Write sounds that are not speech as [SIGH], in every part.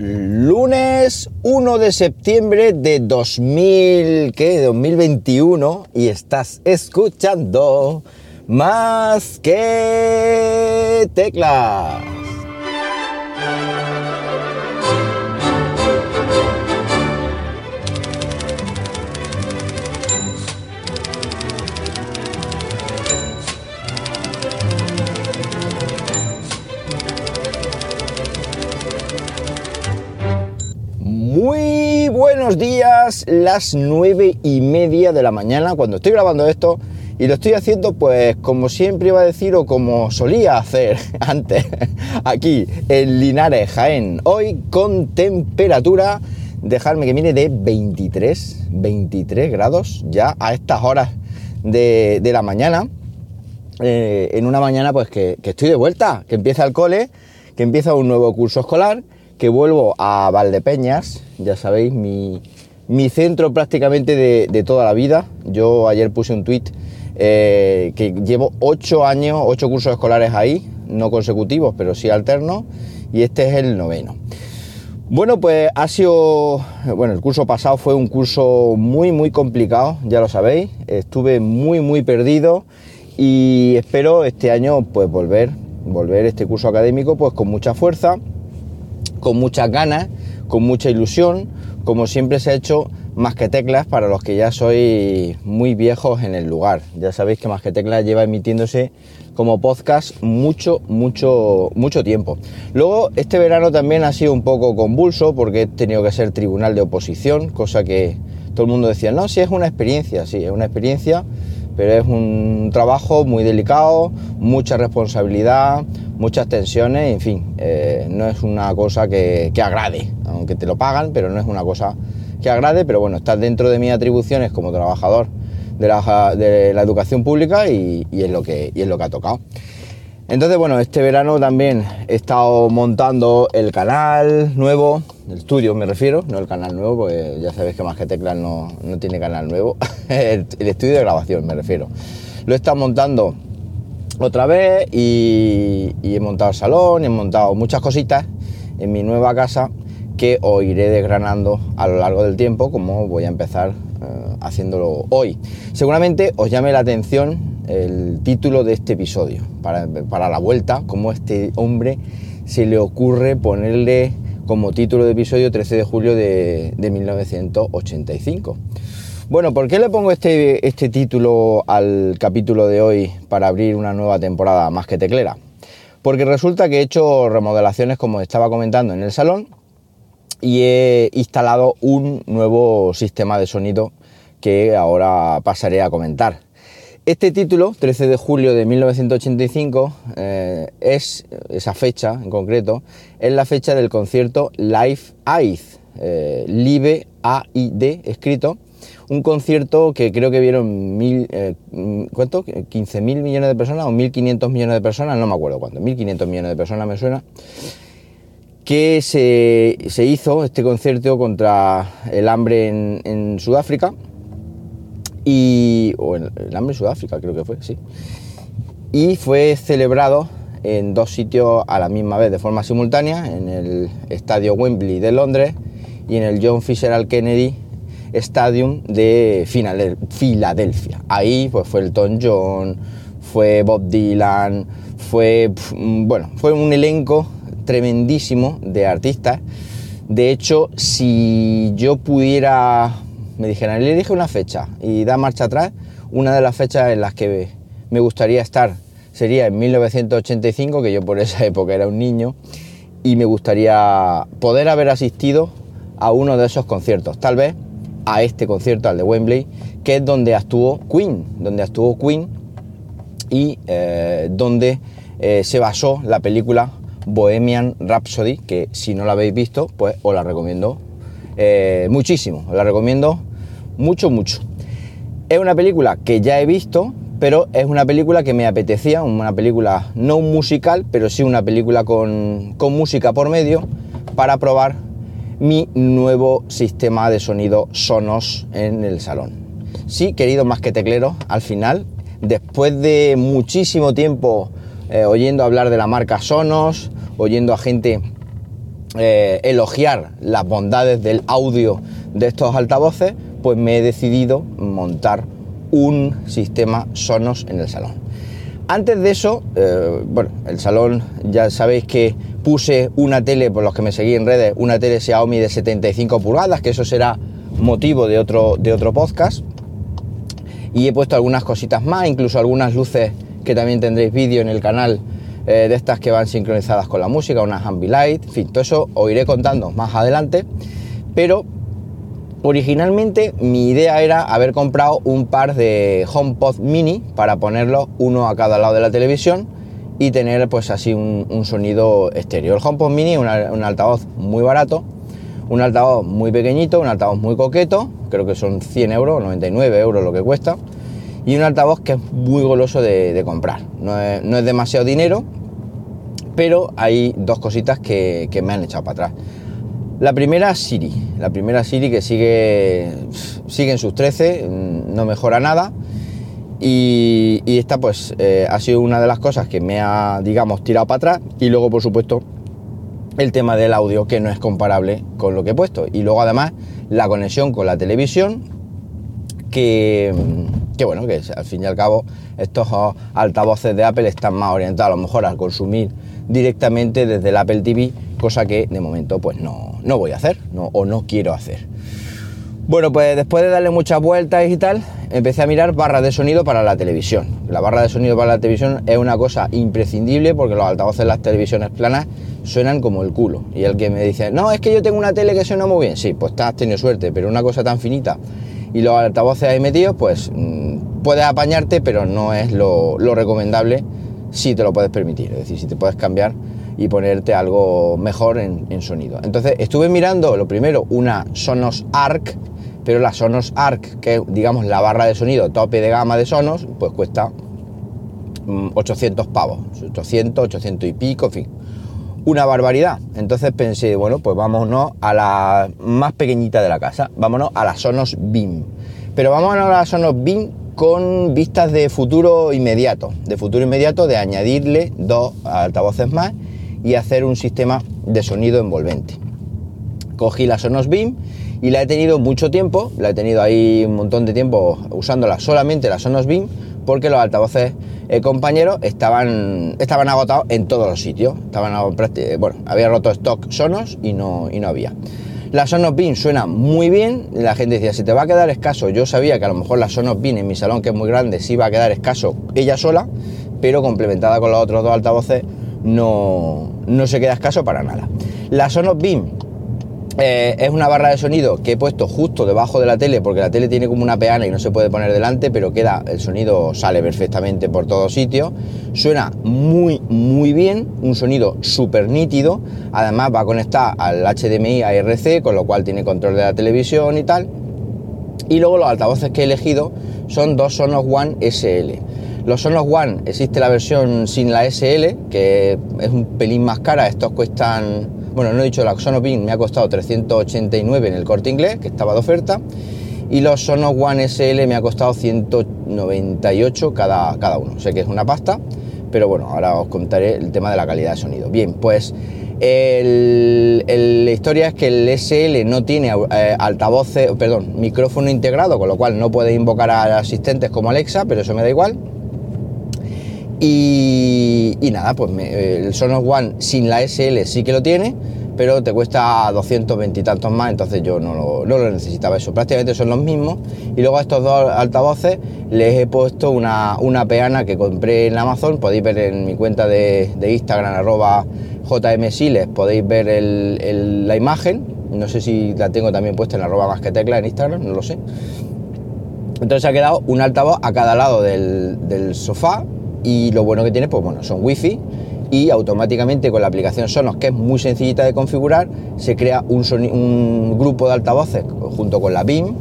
lunes 1 de septiembre de 2000, ¿qué? 2021 y estás escuchando más que teclas. Muy buenos días, las nueve y media de la mañana cuando estoy grabando esto y lo estoy haciendo pues como siempre iba a decir o como solía hacer [LAUGHS] antes aquí en Linares, Jaén. Hoy con temperatura, dejarme que mire de 23, 23 grados ya a estas horas de, la mañana. Eh, en una mañana pues que estoy de vuelta, que empieza el cole, que empieza un nuevo curso escolar que vuelvo a Valdepeñas, ya sabéis, mi, mi centro prácticamente de, toda la vida. Yo ayer puse un tweet eh, que llevo ocho años, ocho cursos escolares ahí, no consecutivos, pero sí alternos, y este es el noveno. Bueno, pues ha sido, bueno, el curso pasado fue un curso muy, muy complicado, ya lo sabéis, estuve muy, muy perdido y espero este año pues volver, volver este curso académico pues con mucha fuerza con muchas ganas, con mucha ilusión, como siempre se ha hecho Más que Teclas para los que ya sois muy viejos en el lugar. Ya sabéis que Más que Teclas lleva emitiéndose como podcast mucho, mucho, mucho tiempo. Luego, este verano también ha sido un poco convulso porque he tenido que ser tribunal de oposición, cosa que todo el mundo decía, no, sí es una experiencia, sí, es una experiencia, pero es un trabajo muy delicado, mucha responsabilidad, muchas tensiones, en fin, eh, no es una cosa que, que, agrade, aunque te lo pagan, pero no es una cosa que agrade, pero bueno, está dentro de mis atribuciones como trabajador de la, de la educación pública y, y, es lo que, y es lo que ha tocado. Entonces, bueno, este verano también he estado montando el canal nuevo, el estudio me refiero, no el canal nuevo, porque ya sabéis que más que teclas no, no tiene canal nuevo, [LAUGHS] el, estudio de grabación me refiero. Lo he estado montando otra vez y, he montado el salón, he montado muchas cositas en mi nueva casa que os iré desgranando a lo largo del tiempo como voy a empezar eh, haciéndolo hoy. Seguramente os llame la atención el título de este episodio, para, para la vuelta, como este hombre se le ocurre ponerle como título de episodio 13 de julio de, de 1985. Bueno, ¿por qué le pongo este, este título al capítulo de hoy para abrir una nueva temporada más que teclera? Porque resulta que he hecho remodelaciones, como estaba comentando, en el salón y he instalado un nuevo sistema de sonido que ahora pasaré a comentar. Este título, 13 de julio de 1985, eh, es esa fecha en concreto, es la fecha del concierto Live Aid, eh, Live A-I-D escrito, un concierto que creo que vieron mil, eh, ¿cuánto? 15 mil millones de personas o 1.500 millones de personas, no me acuerdo cuánto, 1.500 millones de personas me suena, que se, se, hizo este concierto contra el hambre en Sudáfrica, y, o el, el hambre en Sudáfrica creo que fue, sí, y fue celebrado en dos sitios a la misma vez de forma simultánea, en el estadio Wembley de Londres y en el John Fisher Kennedy Stadium de Filadelfia. Ahí pues fue Elton John, fue Bob Dylan, fue bueno, fue un elenco tremendísimo de artistas. De hecho, si yo pudiera, me dijeran, le dije una fecha y da marcha atrás, una de las fechas en las que me gustaría estar sería en 1985, que yo por esa época era un niño, y me gustaría poder haber asistido a uno de esos conciertos. Tal vez a este concierto, al de Wembley, que es donde actuó Queen, donde actuó Queen y eh, donde eh, se basó la película Bohemian Rhapsody, que si no la habéis visto, pues os la recomiendo eh, muchísimo, os la recomiendo mucho, mucho. Es una película que ya he visto, pero es una película que me apetecía, una película no musical, pero sí una película con, con música por medio, para probar mi nuevo sistema de sonido Sonos en el salón. Sí, querido más que teclero, al final, después de muchísimo tiempo eh, oyendo hablar de la marca Sonos, oyendo a gente eh, elogiar las bondades del audio de estos altavoces, pues me he decidido montar un sistema Sonos en el salón. Antes de eso, eh, bueno, el salón ya sabéis que puse una tele, por los que me seguí en redes, una tele Xiaomi de 75 pulgadas, que eso será motivo de otro, de otro podcast. Y he puesto algunas cositas más, incluso algunas luces que también tendréis vídeo en el canal eh, de estas que van sincronizadas con la música, unas Ambilight, en fin, todo eso os iré contando más adelante. Pero originalmente mi idea era haber comprado un par de HomePod mini para ponerlos uno a cada lado de la televisión y tener pues así un, sonido exterior. El HomePod mini es un altavoz muy barato un altavoz muy pequeñito, un altavoz muy coqueto, creo que son 100 euros, 99 euros lo que cuesta, y un altavoz que es muy goloso de, comprar. No es, demasiado dinero, pero hay dos cositas que, me han echado para atrás. La primera Siri, la primera Siri que sigue, sigue en sus 13, no mejora nada. Y, esta pues eh, ha sido una de las cosas que me ha, digamos, tirado para atrás. Y luego, por supuesto, el tema del audio que no es comparable con lo que he puesto. Y luego además la conexión con la televisión que, que bueno, que al fin y al cabo estos altavoces de Apple están más orientados a lo mejor al consumir directamente desde el Apple TV, cosa que de momento pues no, no voy a hacer no, o no quiero hacer. Bueno, pues después de darle muchas vueltas y tal, empecé a mirar barras de sonido para la televisión. La barra de sonido para la televisión es una cosa imprescindible porque los altavoces de las televisiones planas suenan como el culo. Y el que me dice, no, es que yo tengo una tele que suena muy bien. Sí, pues has tenido suerte, pero una cosa tan finita y los altavoces ahí metidos, pues mm, puedes apañarte, pero no es lo, recomendable si te lo puedes permitir. Es decir, si te puedes cambiar y ponerte algo mejor en, sonido. Entonces estuve mirando lo primero una Sonos Arc, pero la Sonos Arc, que es digamos la barra de sonido tope de gama de Sonos, pues cuesta 800 mm, pavos, 800, 800 y pico, en fin, una barbaridad. Entonces pensé, bueno, pues vámonos a la más pequeñita de la casa, vámonos a la Sonos Beam. Pero vámonos a la Sonos Beam con vistas de futuro inmediato, de futuro inmediato de añadirle dos altavoces más y hacer un sistema de sonido envolvente. Cogí la Sonos Beam y la he tenido mucho tiempo, la he tenido ahí un montón de tiempo usándola solamente la Sonos Beam porque los altavoces eh, compañeros estaban, estaban agotados en todos los sitios. Estaban, bueno, había roto stock Sonos y no, y no había. La Sonos Beam suena muy bien, la gente decía, si te va a quedar escaso, yo sabía que a lo mejor la Sonos Beam en mi salón, que es muy grande, sí iba a quedar escaso ella sola, pero complementada con los otros dos altavoces no, no se queda escaso para nada. La Sonos Beam eh, es una barra de sonido que he puesto justo debajo de la tele porque la tele tiene como una peana y no se puede poner delante, pero queda, el sonido sale perfectamente por todos sitios. Suena muy, muy bien, un sonido súper nítido. Además va a conectar al HDMI ARC, con lo cual tiene control de la televisión y tal. Y luego los altavoces que he elegido son dos Sonos One SL. Los Sonos One existe la versión sin la SL, que es un pelín más cara, estos cuestan bueno, no he dicho la Sonos Beam me ha costado 389 en el corte inglés, que estaba de oferta, y los Sonos One SL me ha costado 198 cada, cada uno. Sé que es una pasta, pero bueno, ahora os contaré el tema de la calidad de sonido. Bien, pues la historia es que el SL no tiene eh, altavoces, perdón, micrófono integrado, con lo cual no puede invocar a asistentes como Alexa, pero eso me da igual. Y, nada, pues el Sonos One sin la SL sí que lo tiene, pero te cuesta 220 y tantos más, entonces yo no lo, necesitaba eso. Prácticamente son los mismos. Y luego a estos dos altavoces les he puesto una, peana que compré en Amazon. Podéis ver en mi cuenta de, Instagram, arroba jmsiles, podéis ver la imagen. No sé si la tengo también puesta en arroba más que tecla en Instagram, no lo sé. Entonces ha quedado un altavoz a cada lado del, del sofá y lo bueno que tiene, pues bueno, son wifi y automáticamente con la aplicación Sonos, que es muy sencillita de configurar, se crea un, un grupo de altavoces junto con la BIM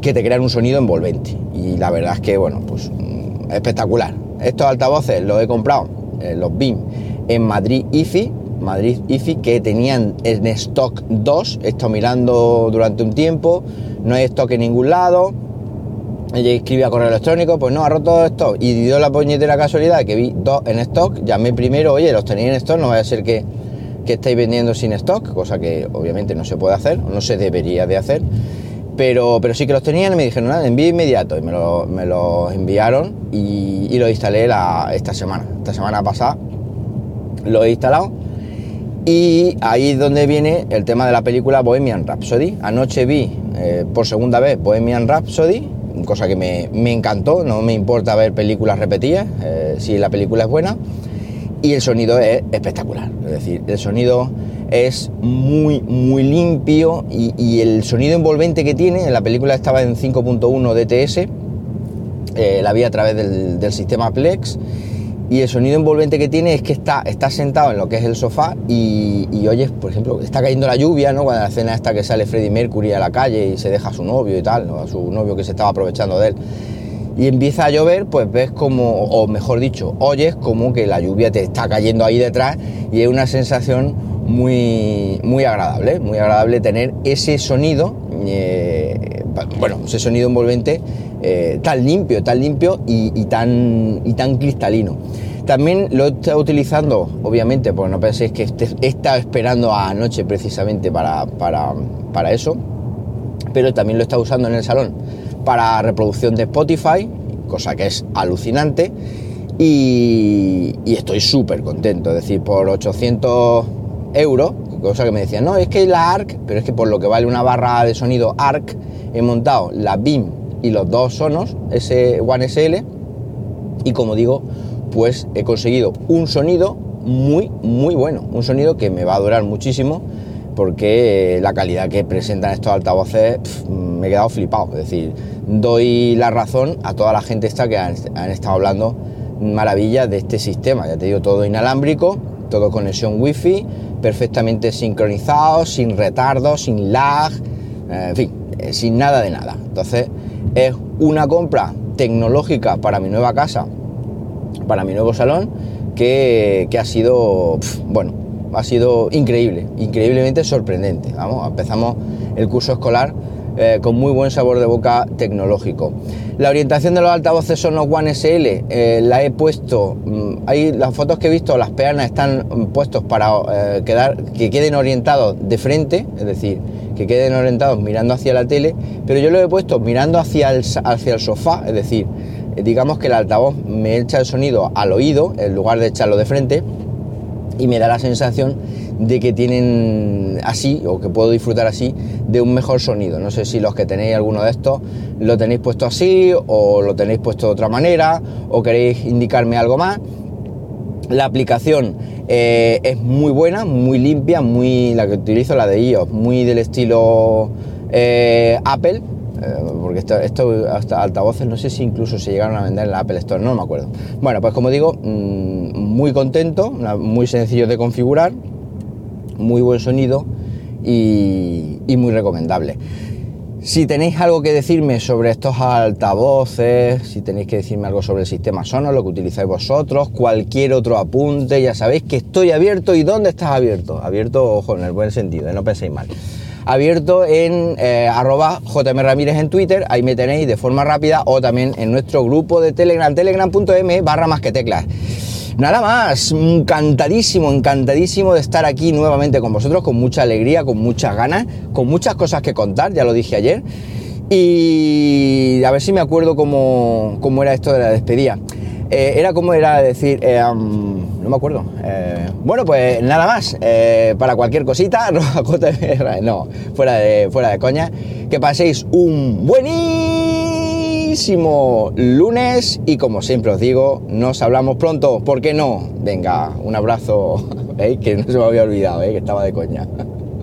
que te crean un sonido envolvente. Y la verdad es que, bueno, pues mm, espectacular. Estos altavoces los he comprado, los BIM, en Madrid IFI, Madrid IFI, que tenían en stock dos. He estado mirando durante un tiempo, no hay stock en ningún lado ella escribía correo electrónico, pues no, ha roto stock. Y dio la puñetera casualidad que vi dos en stock. Llamé primero, oye, los tenéis en stock, no vaya a ser que que estáis vendiendo sin stock, cosa que obviamente no se puede hacer, no se debería de hacer, pero, pero sí que los tenían y me dijeron, nada, envío inmediato, y me los me los enviaron y, y los instalé la, esta semana, esta semana pasada lo he instalado y ahí es donde viene el tema de la película Bohemian Rhapsody. Anoche vi eh, por segunda vez Bohemian Rhapsody, cosa que me, me encantó, no me importa ver películas repetidas, eh, si la película es buena, y el sonido es espectacular, es decir, el sonido es muy, muy limpio y, el sonido envolvente que tiene, la película estaba en 5.1 DTS, eh, la vi a través del sistema Plex, y el sonido envolvente que tiene es que está, está sentado en lo que es el sofá y, y oyes, por ejemplo, está cayendo la lluvia, ¿no? Cuando la escena esta que sale Freddie Mercury a la calle y se deja a su novio y tal, ¿no? a su novio que se estaba aprovechando de él. Y empieza a llover, pues ves como, o mejor dicho, oyes como que la lluvia te está cayendo ahí detrás y es una sensación muy, muy agradable, muy agradable tener ese sonido, eh, bueno, ese sonido envolvente eh, tan limpio, tan limpio y, tan, y tan cristalino. También lo he estado utilizando, obviamente, porque no penséis que este, he estado esperando a anoche precisamente para, eso, pero también lo he estado usando en el salón para reproducción de Spotify, cosa que es alucinante, y, y estoy súper contento, es decir, por 800 euros, cosa que me decían, no, es que la ARC, pero es que por lo que vale una barra de sonido ARC, he montado la BIM y los dos sonos, ese One SL, y como digo, pues he conseguido un sonido muy, muy bueno, un sonido que me va a durar muchísimo porque la calidad que presentan estos altavoces me he quedado flipado. Es decir, doy la razón a toda la gente esta que han, han, estado hablando maravillas de este sistema. Ya te digo, todo inalámbrico, todo conexión wifi, perfectamente sincronizado, sin retardo, sin lag, eh, en fin, eh, sin nada de nada. Entonces, es una compra tecnológica para mi nueva casa, para mi nuevo salón, que, que ha sido, bueno, ha sido increíble, increíblemente sorprendente. Vamos, empezamos el curso escolar eh, con muy buen sabor de boca tecnológico. La orientación de los altavoces son los One SL, eh, la he puesto, mmm, ahí las fotos que he visto, las peanas están puestos para eh, quedar, que queden orientados de frente, es decir, que queden orientados mirando hacia la tele, pero yo lo he puesto mirando hacia el, hacia el sofá, es decir, digamos que el altavoz me echa el sonido al oído en lugar de echarlo de frente y me da la sensación de que tienen así o que puedo disfrutar así de un mejor sonido. No sé si los que tenéis alguno de estos lo tenéis puesto así o lo tenéis puesto de otra manera o queréis indicarme algo más. La aplicación eh, es muy buena, muy limpia, muy la que utilizo, la de iOS, muy del estilo eh, Apple, eh, porque estos esto, hasta altavoces no sé si incluso se llegaron a vender en la Apple Store, no me acuerdo. Bueno, pues como digo, mmm, muy contento, muy sencillo de configurar, muy buen sonido y, muy recomendable. Si tenéis algo que decirme sobre estos altavoces, si tenéis que decirme algo sobre el sistema Sonos, lo que utilizáis vosotros, cualquier otro apunte, ya sabéis que estoy abierto. ¿Y dónde estás abierto? Abierto, ojo, en el buen sentido, ¿eh? no penséis mal. Abierto en eh, arroba JM Ramírez en Twitter, ahí me tenéis de forma rápida, o también en nuestro grupo de Telegram, telegram.m barra más que teclas. Nada más, encantadísimo, encantadísimo de estar aquí nuevamente con vosotros, con mucha alegría, con muchas ganas, con muchas cosas que contar, ya lo dije ayer. Y a ver si me acuerdo cómo, cómo era esto de la despedida. Eh, era como era decir, eh, no me acuerdo. Eh, bueno, pues nada más. Para cualquier cosita, [LAUGHS] no, fuera de, fuera de coña. Que paséis un buenísimo lunes y como siempre os digo, nos hablamos pronto. ¿Por qué no? Venga, un abrazo. [LAUGHS] ¿eh? Que no se me había olvidado, que estaba de coña.